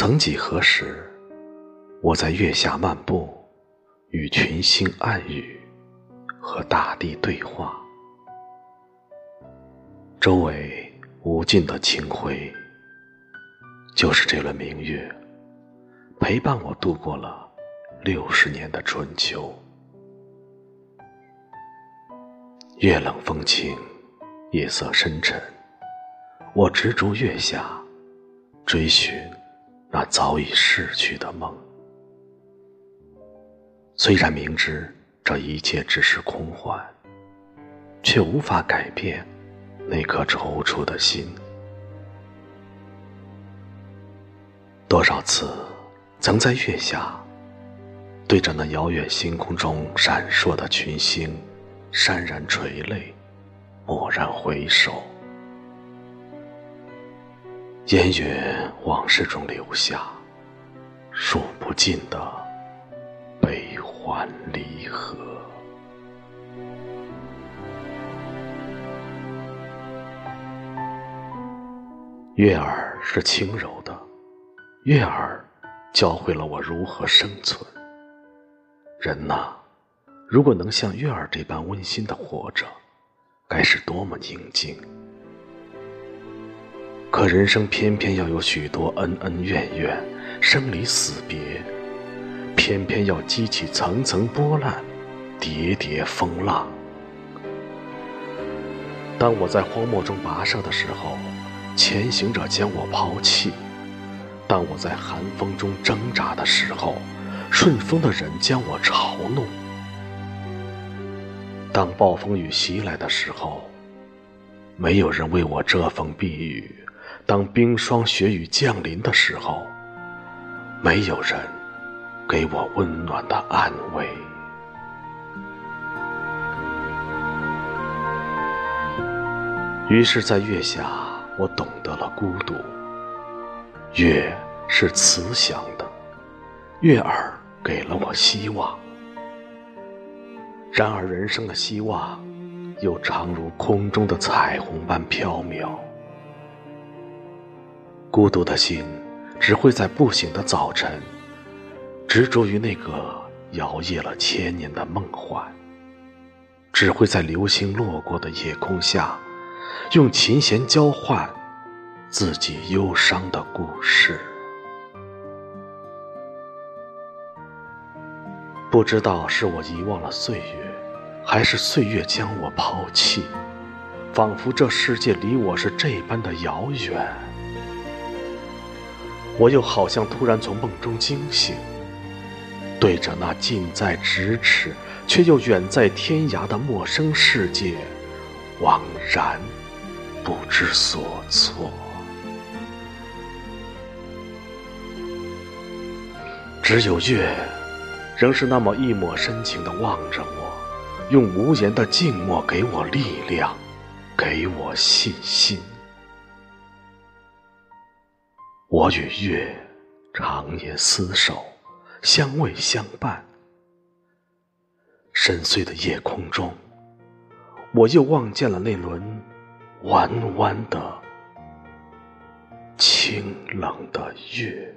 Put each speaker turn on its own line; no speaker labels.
曾几何时，我在月下漫步，与群星暗语，和大地对话。周围无尽的清辉，就是这轮明月，陪伴我度过了六十年的春秋。月冷风清，夜色深沉，我执着月下，追寻。那早已逝去的梦，虽然明知这一切只是空幻，却无法改变那颗踌躇的心。多少次曾在月下，对着那遥远星空中闪烁的群星，潸然垂泪，蓦然回首。烟云往事中留下数不尽的悲欢离合。月儿是轻柔的，月儿教会了我如何生存。人呐，如果能像月儿这般温馨的活着，该是多么宁静。可人生偏偏要有许多恩恩怨怨、生离死别，偏偏要激起层层波澜、叠叠风浪。当我在荒漠中跋涉的时候，前行者将我抛弃；当我在寒风中挣扎的时候，顺风的人将我嘲弄；当暴风雨袭来的时候，没有人为我遮风避雨。当冰霜雪雨降临的时候，没有人给我温暖的安慰。于是，在月下，我懂得了孤独。月是慈祥的，月儿给了我希望。然而，人生的希望，又常如空中的彩虹般飘渺。孤独的心，只会在不醒的早晨，执着于那个摇曳了千年的梦幻；只会在流星落过的夜空下，用琴弦交换自己忧伤的故事。不知道是我遗忘了岁月，还是岁月将我抛弃，仿佛这世界离我是这般的遥远。我又好像突然从梦中惊醒，对着那近在咫尺却又远在天涯的陌生世界，惘然不知所措。只有月，仍是那么一抹深情的望着我，用无言的静默给我力量，给我信心。我与月长夜厮守，相偎相伴。深邃的夜空中，我又望见了那轮弯弯的、清冷的月。